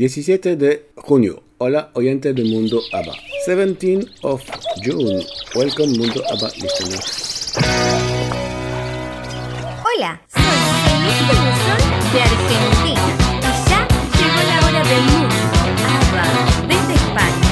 17 de junio. Hola, oyente del Mundo ABBA. 17 of June. Welcome, Mundo ABBA listeners. Hola, soy Celeste Buzón de Argentina y ya llegó la hora del mundo. ABBA, desde España,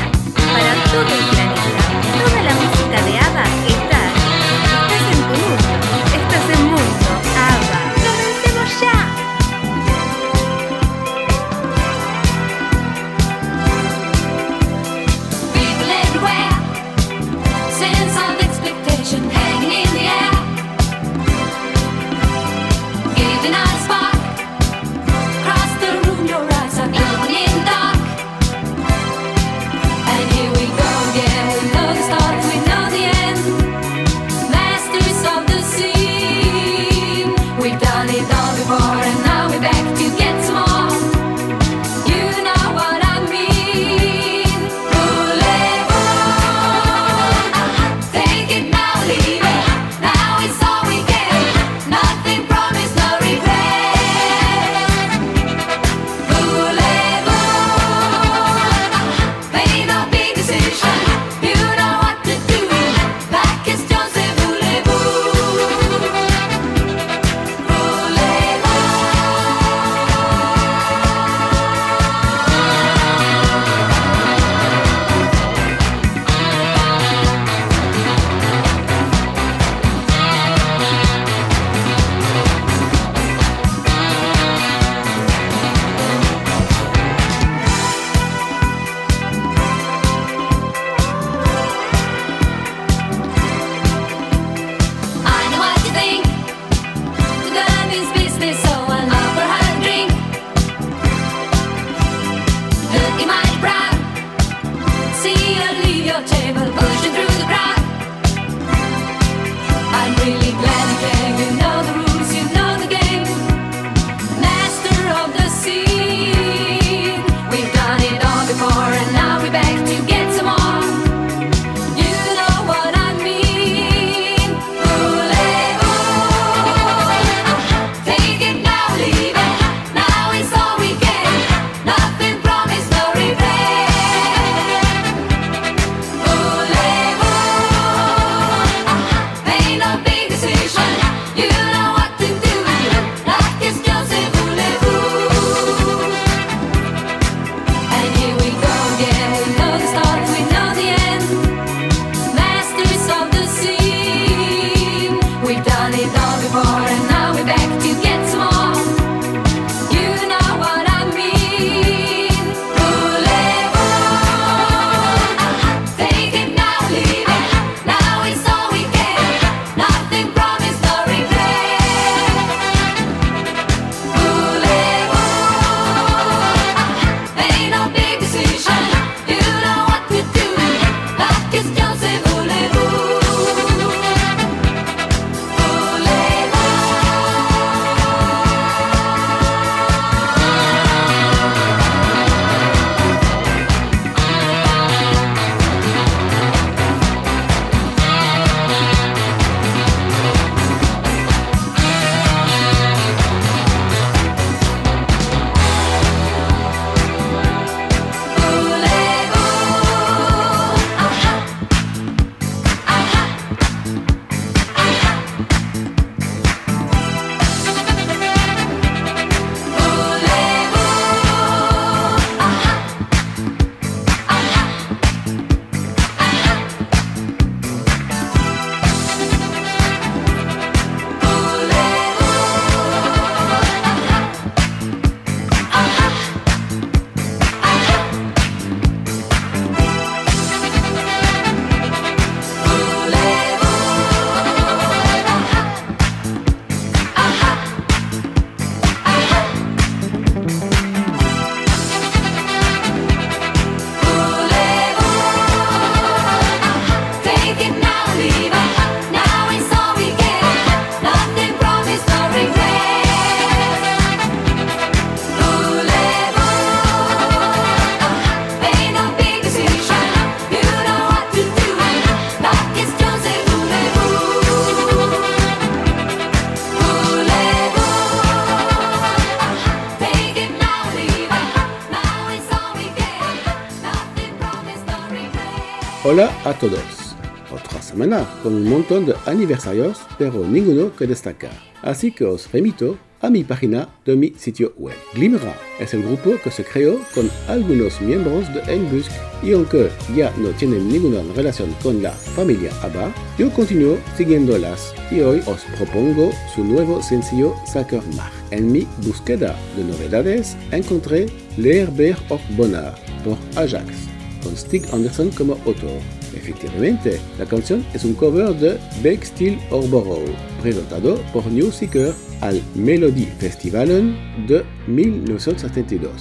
a todos. Otra semana con un montón de aniversarios, pero ninguno que destacar. Así que os remito a mi página de mi sitio web. Glimra es el grupo que se creó con algunos miembros de Enbusk y aunque ya no tienen ninguna relación con la familia ABBA, yo continúo siguiéndolas y hoy os propongo su nuevo sencillo Saker Mar. En mi búsqueda de novedades encontré Leerbeer of Bonheur por Ajax, con Stig Anderson como autor. Efectivamente, la canción es un cover de Bake Steel Orborough, presentado por New Seeker al Melody Festivalen de 1972.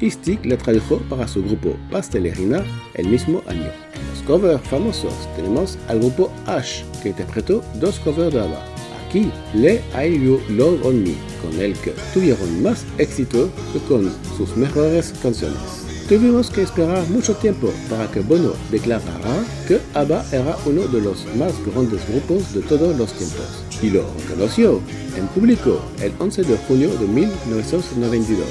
Y Stig la tradujo para su grupo Pastelerina el mismo año. En los covers famosos tenemos al grupo Ash, que interpretó dos covers de ABBA. Aquí, Le I You Love On Me, con el que tuvieron más éxito que con sus mejores canciones. Tuvimos que esperar mucho tiempo para que Bono declarara que ABBA era uno de los más grandes grupos de todos los tiempos. Y lo reconoció en público el 11 de junio de 1992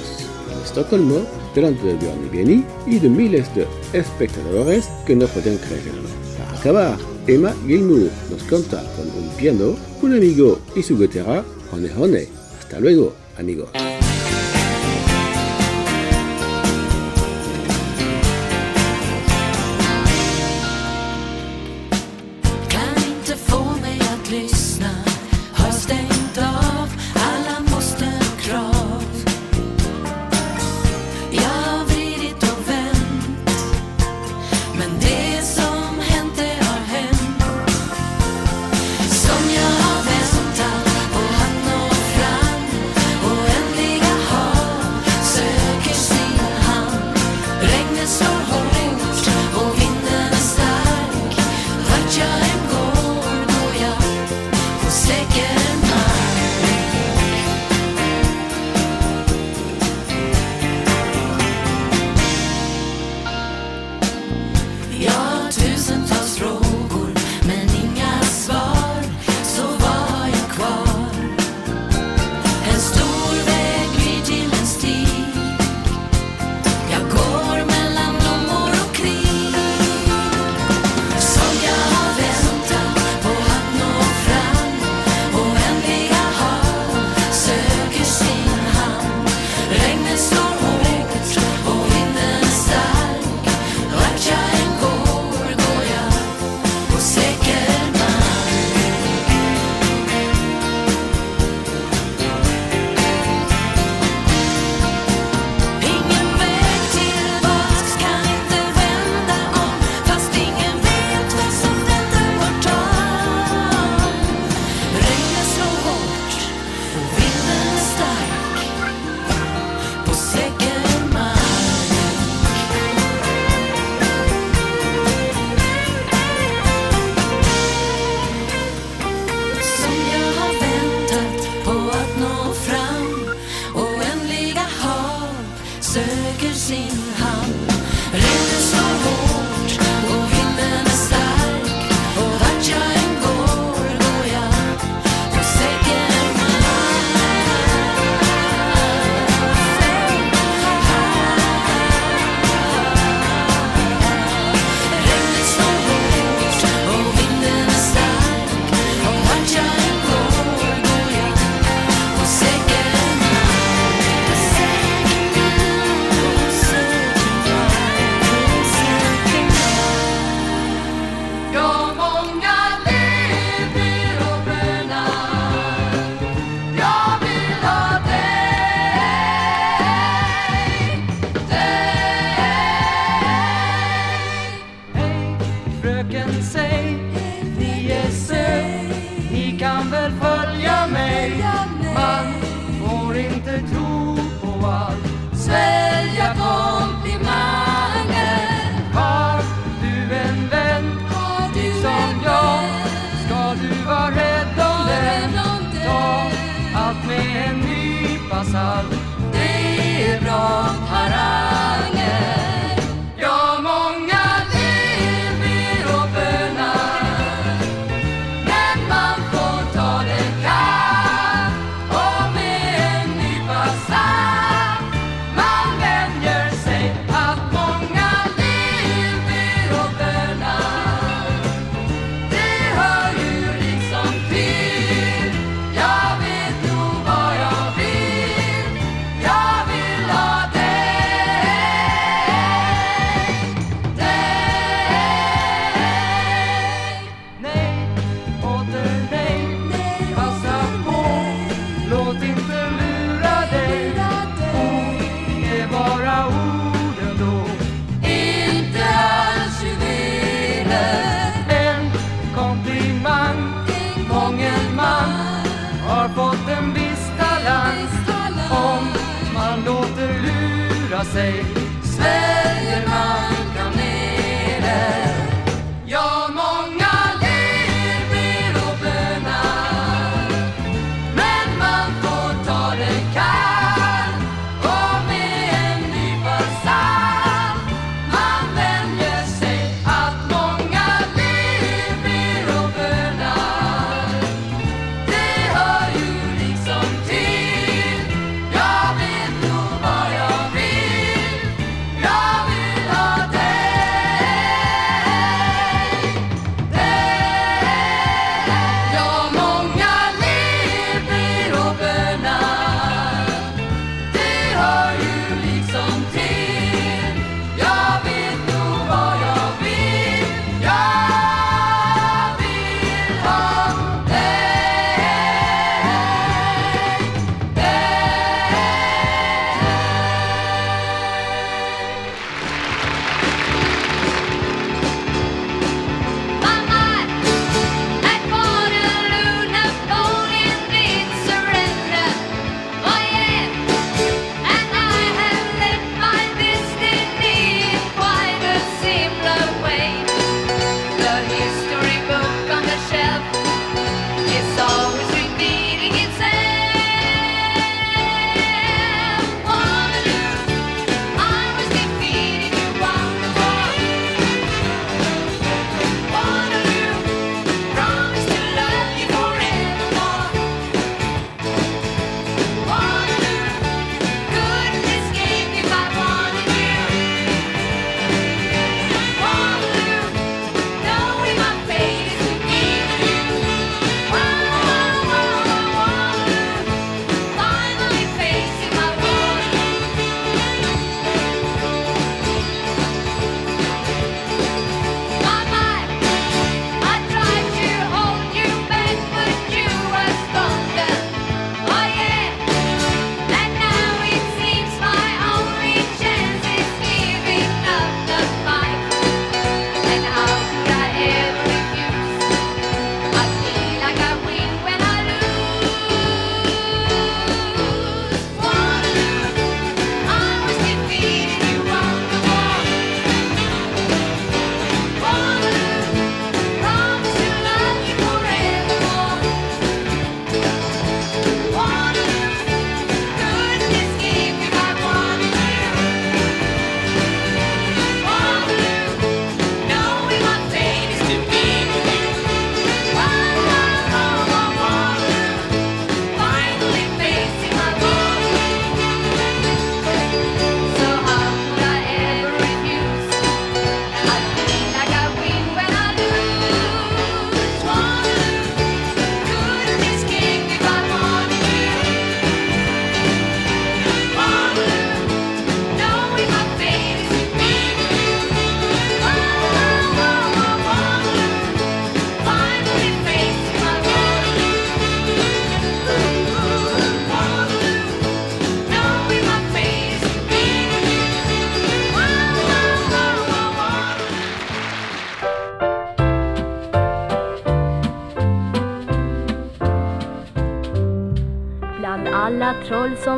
en Estocolmo delante de Björn Vieni y de miles de espectadores que no pueden creerlo. Para acabar, Emma Gilmour nos canta con un piano, un amigo y su guitarra, Hone Hone. Hasta luego, amigos.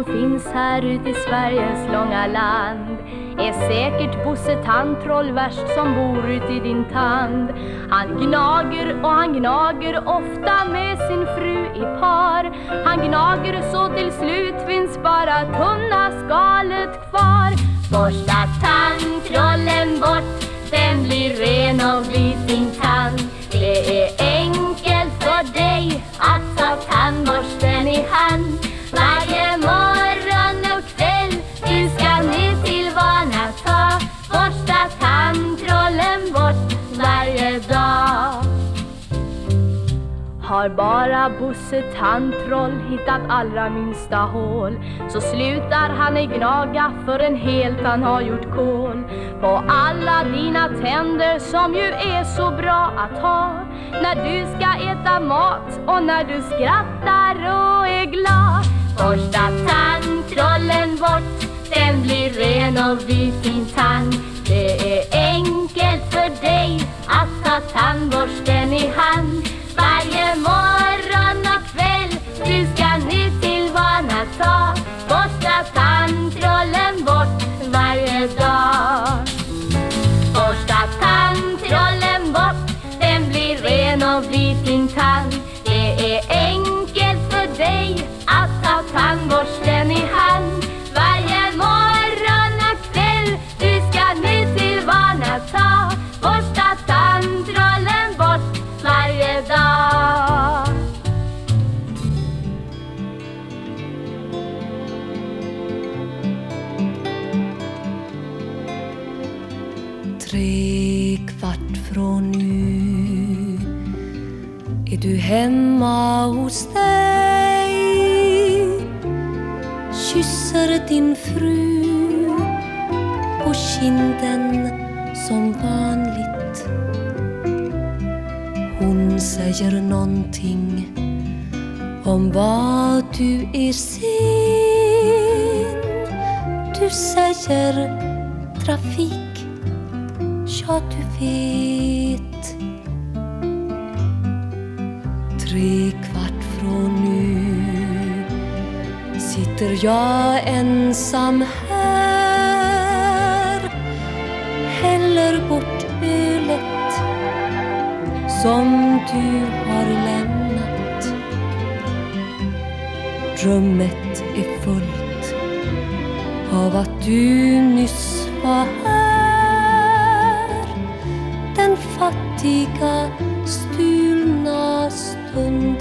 Finns här ute i Sveriges långa land är säkert Bosse Tandtroll värst som bor ute i din tand. Han gnager och han gnager ofta med sin fru i par. Han gnager så till slut finns bara tunna skalet kvar. Borsta tandtrollen bort, den blir ren och blir din tand. Bara Bosse Tandtroll hittat allra minsta hål så slutar han ej gnaga förrän helt han har gjort kål på alla dina tänder som ju är så bra att ha när du ska äta mat och när du skrattar och är glad. Borsta tandtrollen bort, den blir ren och vit din tand. Det är enkelt för dig att ta tandborsten i hand. Varje morgon hemma hos dig. Kysser din fru på kinden som vanligt. Hon säger någonting om vad du är sen. Du säger trafik. Ja, du vet. Tre kvart från nu. Sitter jag ensam här? Häller bort ölet som du har lämnat. Rummet är fullt av att du nyss var här. Den fattiga stulna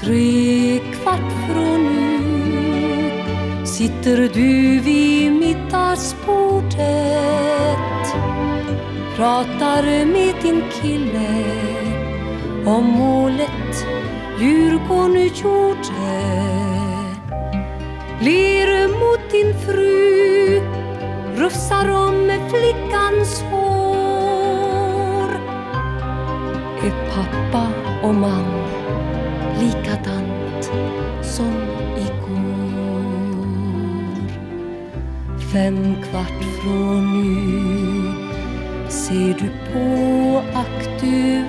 Tre kvart från nu sitter du vid middagsbordet? Pratar med din kille om målet Djurgården gjorde. Ler mot din fru rufsar om flickans man likadant som igår. Fem kvart från nu ser du på Aktuellt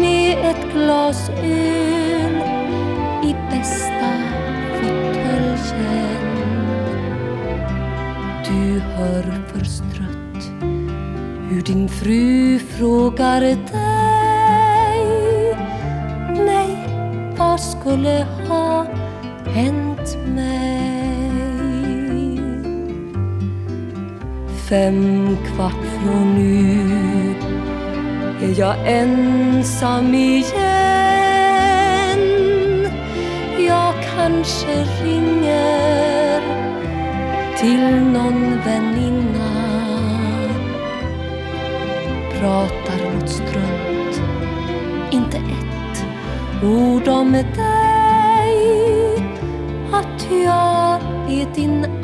med ett glas öl i bästa fåtöljen. Du hör förstrött hur din fru frågar dig. Nej, vad skulle ha hänt mig? Fem kvart från nu är jag ensam igen. Jag kanske ringer till någon vän. Ord om dig att jag är din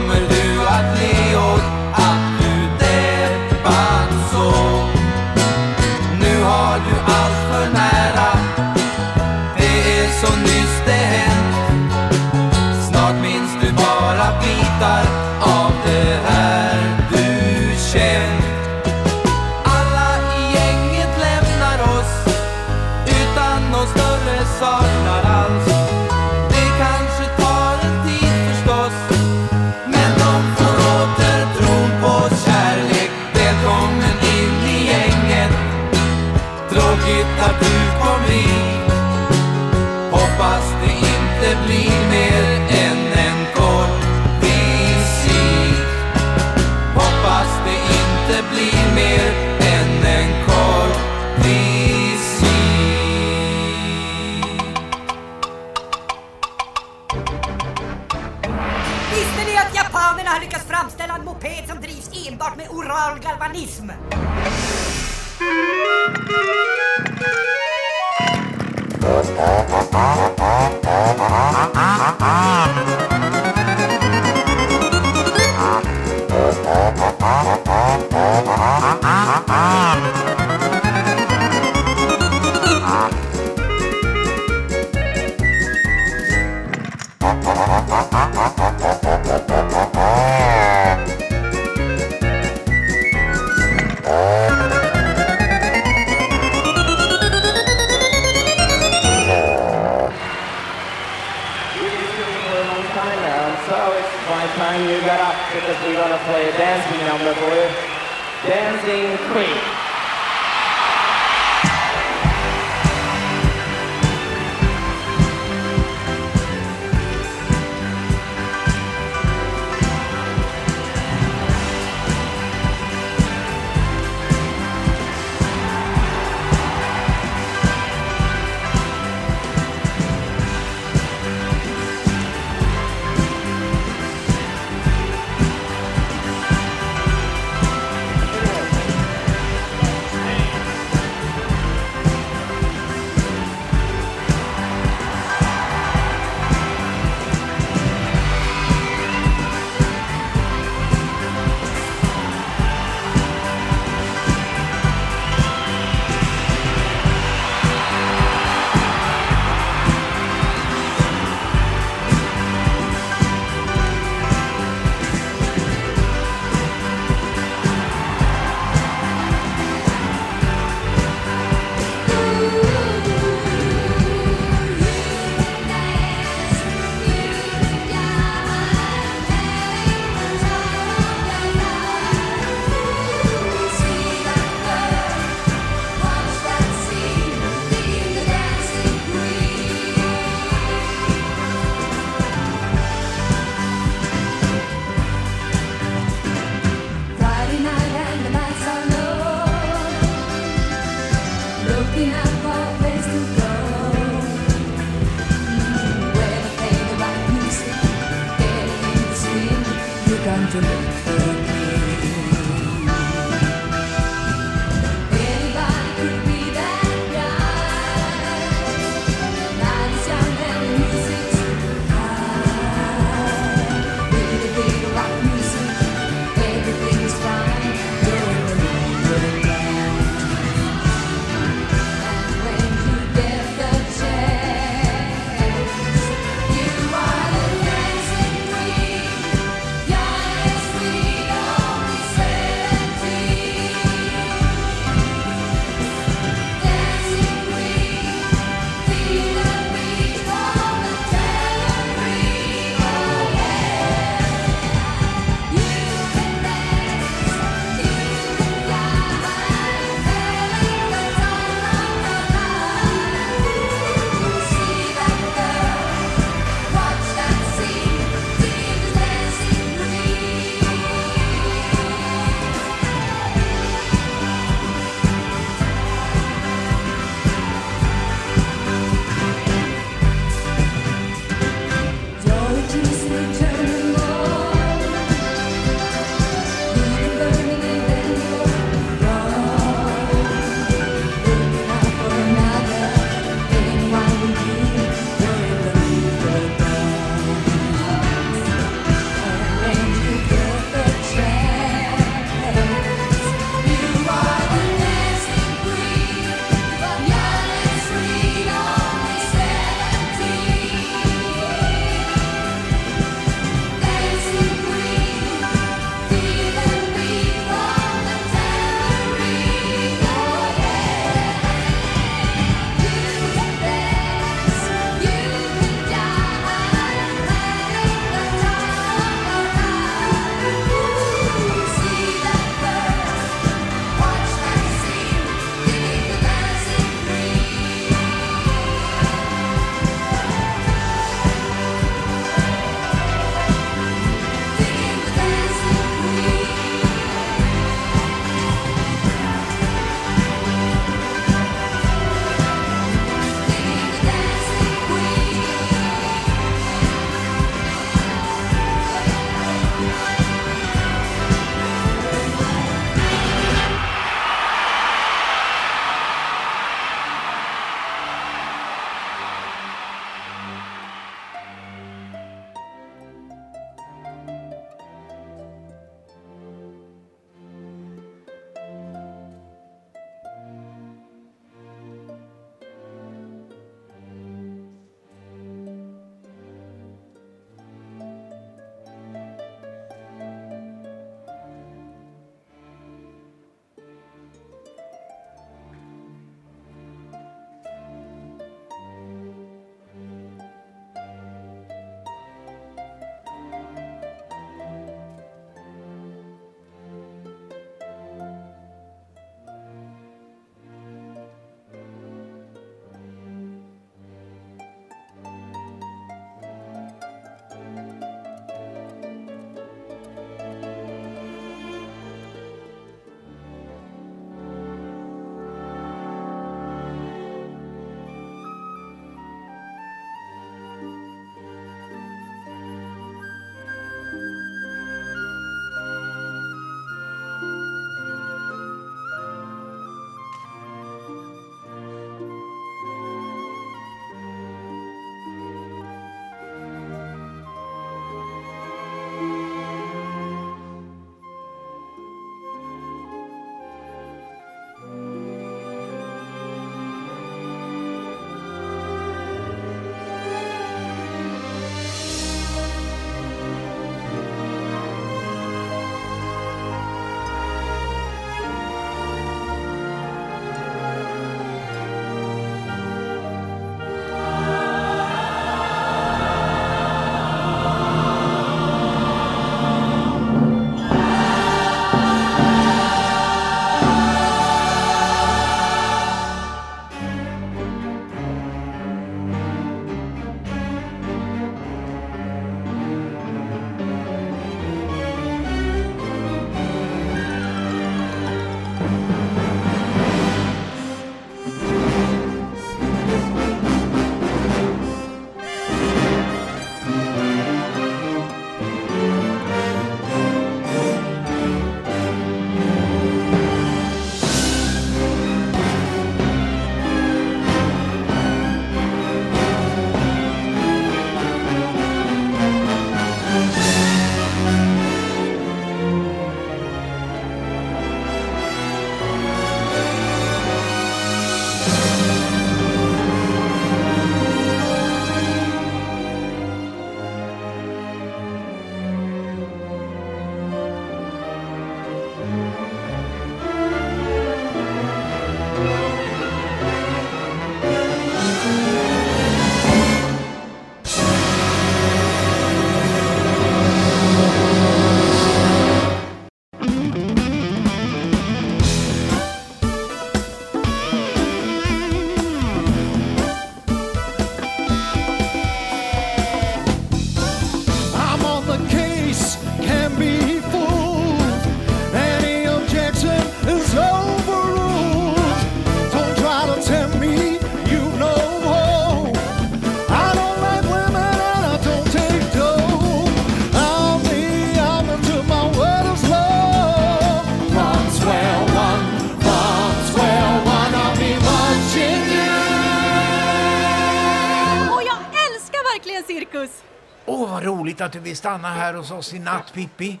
att du vill stanna här hos oss i natt, Pippi.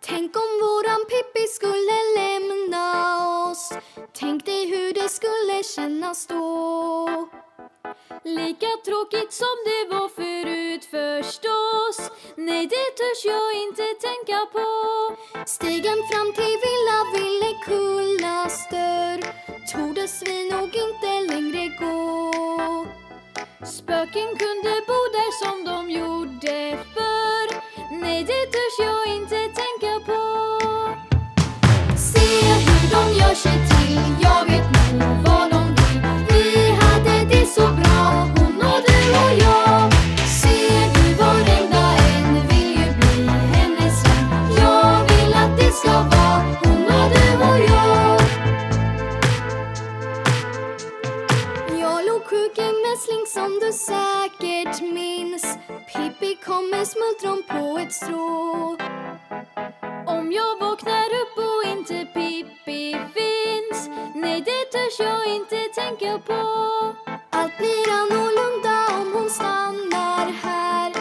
Tänk om våran Pippi skulle lämna oss. Tänk dig hur det skulle kännas då. Lika tråkigt som det var förut förstås. Nej, det törs jag inte tänka på. Stigen fram till Villa Villekullas dörr tordes vi nog inte längre gå. Spöken kunde bo där som de gjorde förr. Nej, det törs jag inte tänka på. Se hur de gör sig till, jag vet nog vad de du säkert minns. Pippi kom med smultron på ett strå. Om jag vaknar upp och inte Pippi finns. Nej, det törs jag inte tänka på. Allt blir annorlunda om hon stannar här.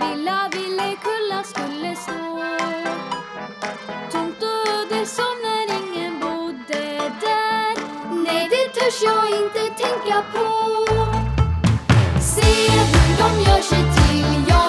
Villa Villekulla skulle stå. Tomt och öde som när ingen bodde där. Nej, det törs jag inte tänka på. 个是自由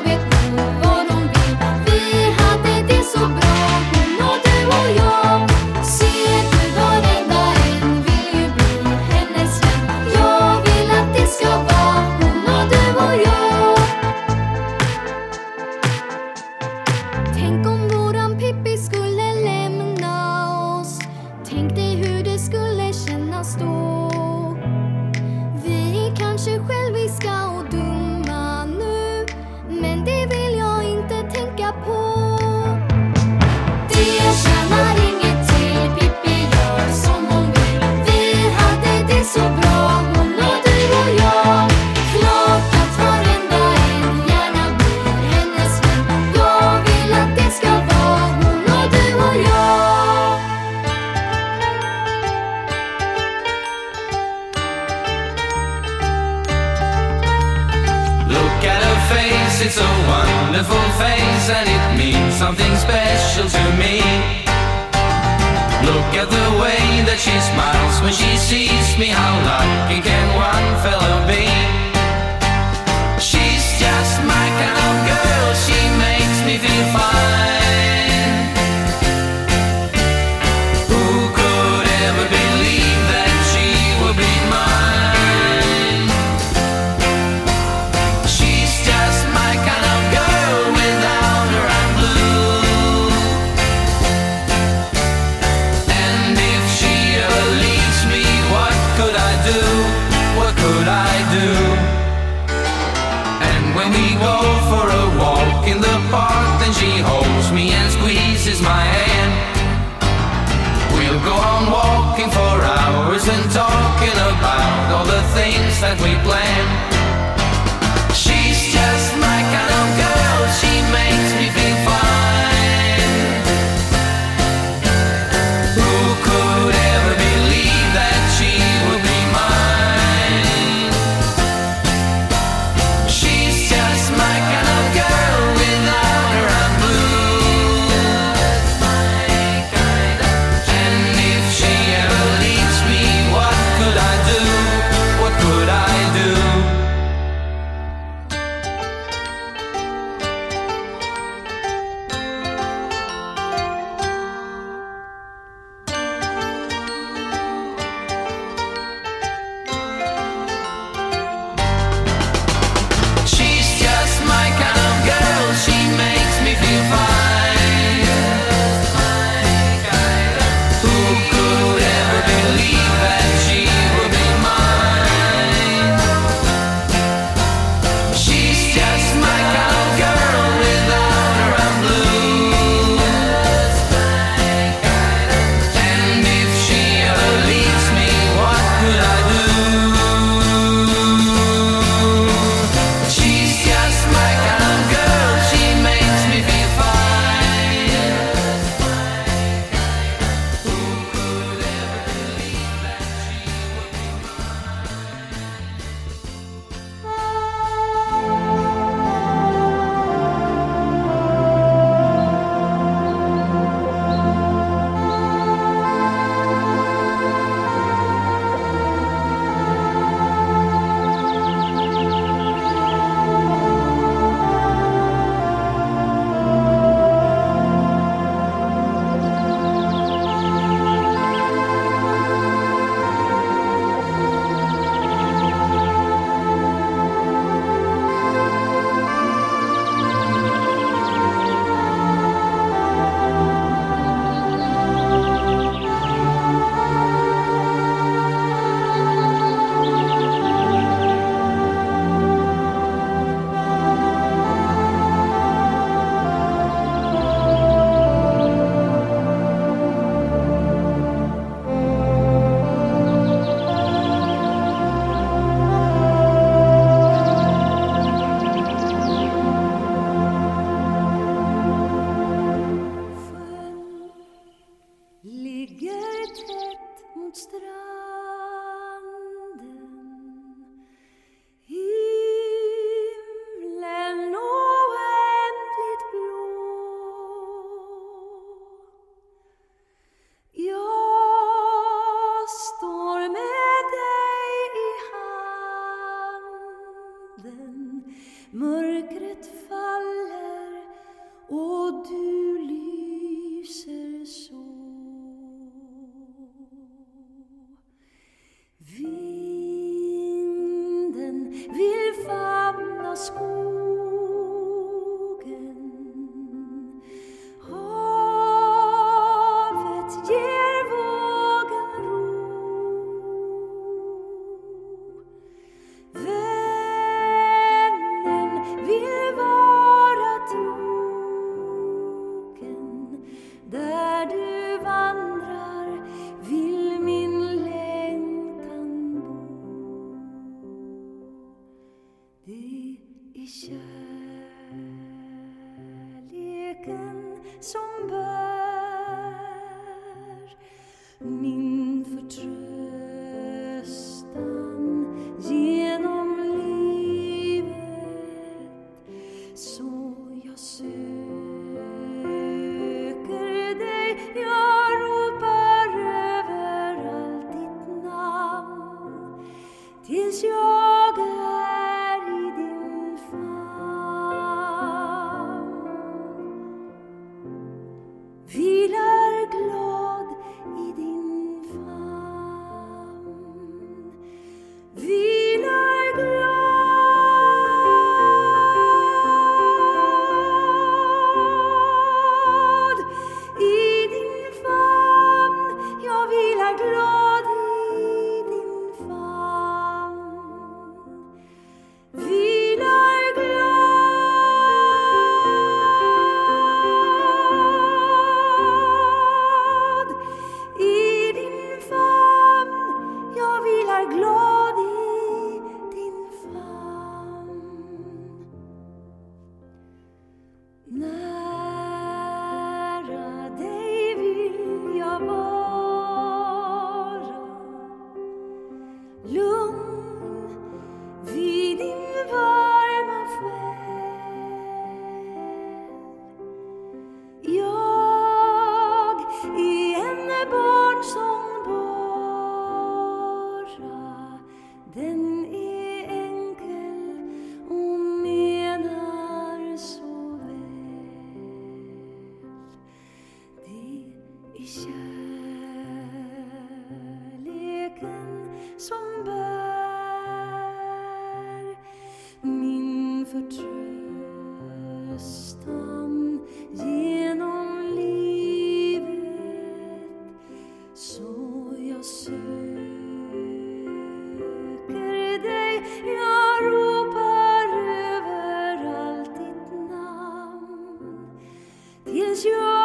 tills jag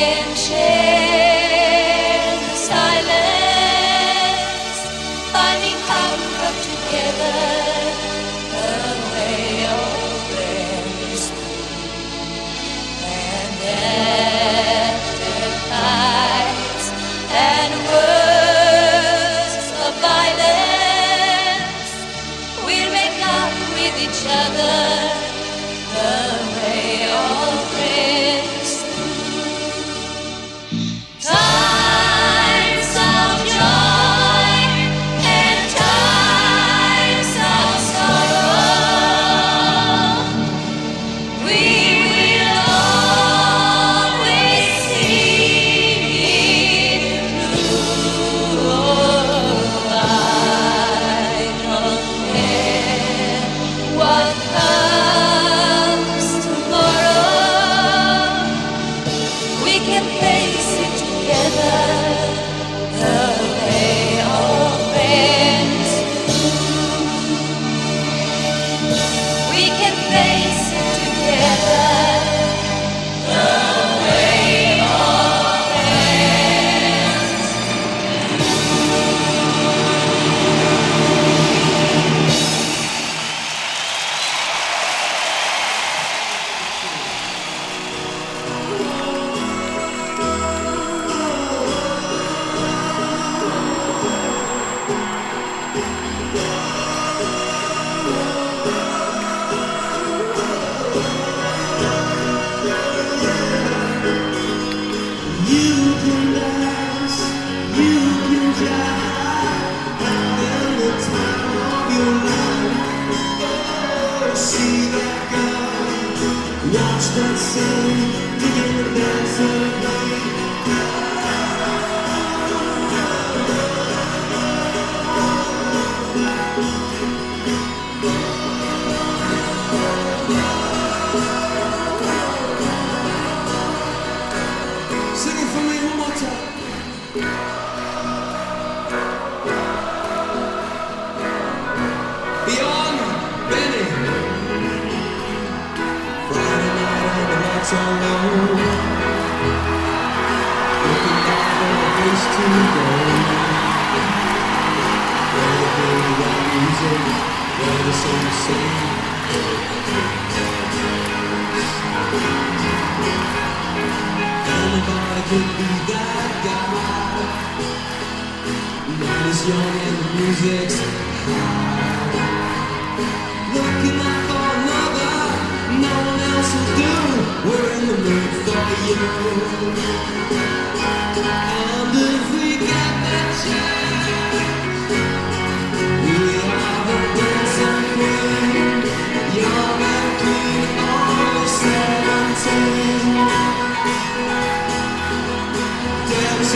and change. Could be that guy. Young and the music's high. Looking out for another, no one else will do. We're in the mood for you. And if we get that chance,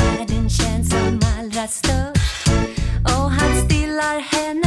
Världen känns som allra störst. Och han stillar henne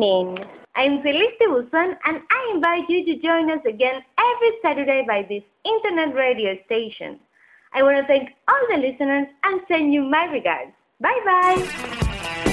joining. I'm Celeste Busan and I invite you to join us again every Saturday by this internet radio station. I want to thank all the listeners and send you my regards. Bye bye.